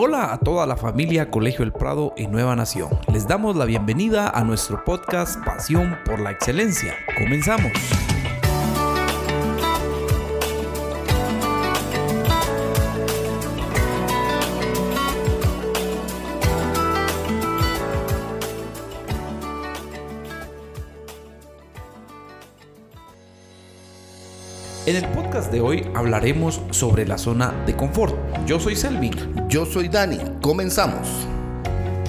Hola a toda la familia Colegio El Prado y Nueva Nación. Les damos la bienvenida a nuestro podcast Pasión por la Excelencia. Comenzamos. En el podcast de hoy hablaremos sobre la zona de confort. Yo soy Selvin. Yo soy Dani. Comenzamos.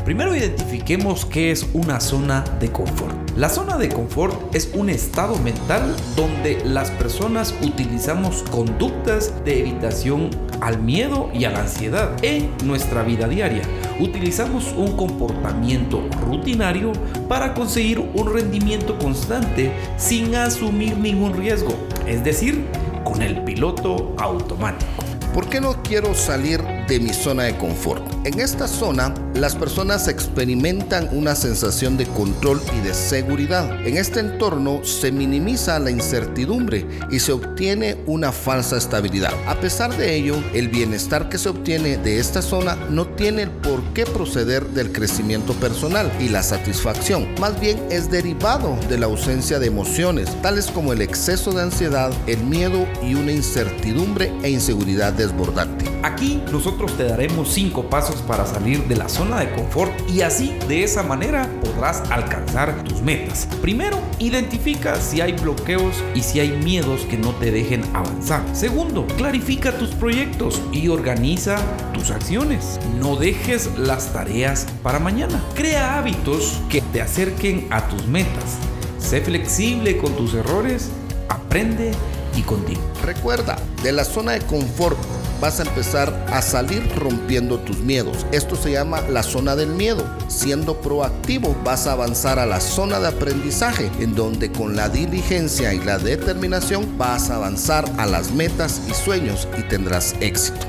Primero identifiquemos qué es una zona de confort. La zona de confort es un estado mental donde las personas utilizamos conductas de evitación al miedo y a la ansiedad en nuestra vida diaria. Utilizamos un comportamiento rutinario para conseguir un rendimiento constante sin asumir ningún riesgo, es decir, con el piloto automático. ¿Por qué no quiero salir de mi zona de confort? En esta zona, las personas experimentan una sensación de control y de seguridad. En este entorno se minimiza la incertidumbre y se obtiene una falsa estabilidad. A pesar de ello, el bienestar que se obtiene de esta zona no tiene por qué proceder del crecimiento personal y la satisfacción. Más bien es derivado de la ausencia de emociones, tales como el exceso de ansiedad, el miedo y una incertidumbre e inseguridad desbordante. Aquí nosotros te daremos cinco pasos para salir de la zona de confort y así de esa manera podrás alcanzar tus metas. Primero, identifica si hay bloqueos y si hay miedos que no te dejen avanzar. Segundo, clarifica tus proyectos y organiza tus acciones. No dejes las tareas para mañana. Crea hábitos que te acerquen a tus metas. Sé flexible con tus errores, aprende y continúa. Recuerda, de la zona de confort vas a empezar a salir rompiendo tus miedos. Esto se llama la zona del miedo. Siendo proactivo vas a avanzar a la zona de aprendizaje, en donde con la diligencia y la determinación vas a avanzar a las metas y sueños y tendrás éxito.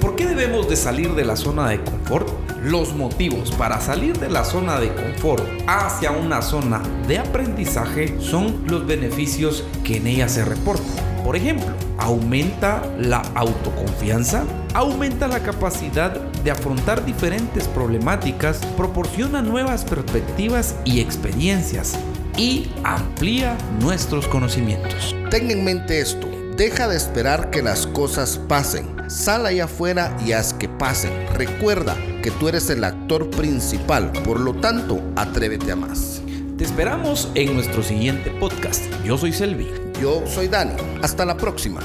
¿Por qué debemos de salir de la zona de confort? Los motivos para salir de la zona de confort hacia una zona de aprendizaje son los beneficios que en ella se reportan. Por ejemplo, aumenta la autoconfianza, aumenta la capacidad de afrontar diferentes problemáticas, proporciona nuevas perspectivas y experiencias y amplía nuestros conocimientos. Ten en mente esto. Deja de esperar que las cosas pasen. Sal allá afuera y haz que pasen. Recuerda que tú eres el actor principal, por lo tanto, atrévete a más. Te esperamos en nuestro siguiente podcast. Yo soy Selvi. Yo soy Dani. Hasta la próxima.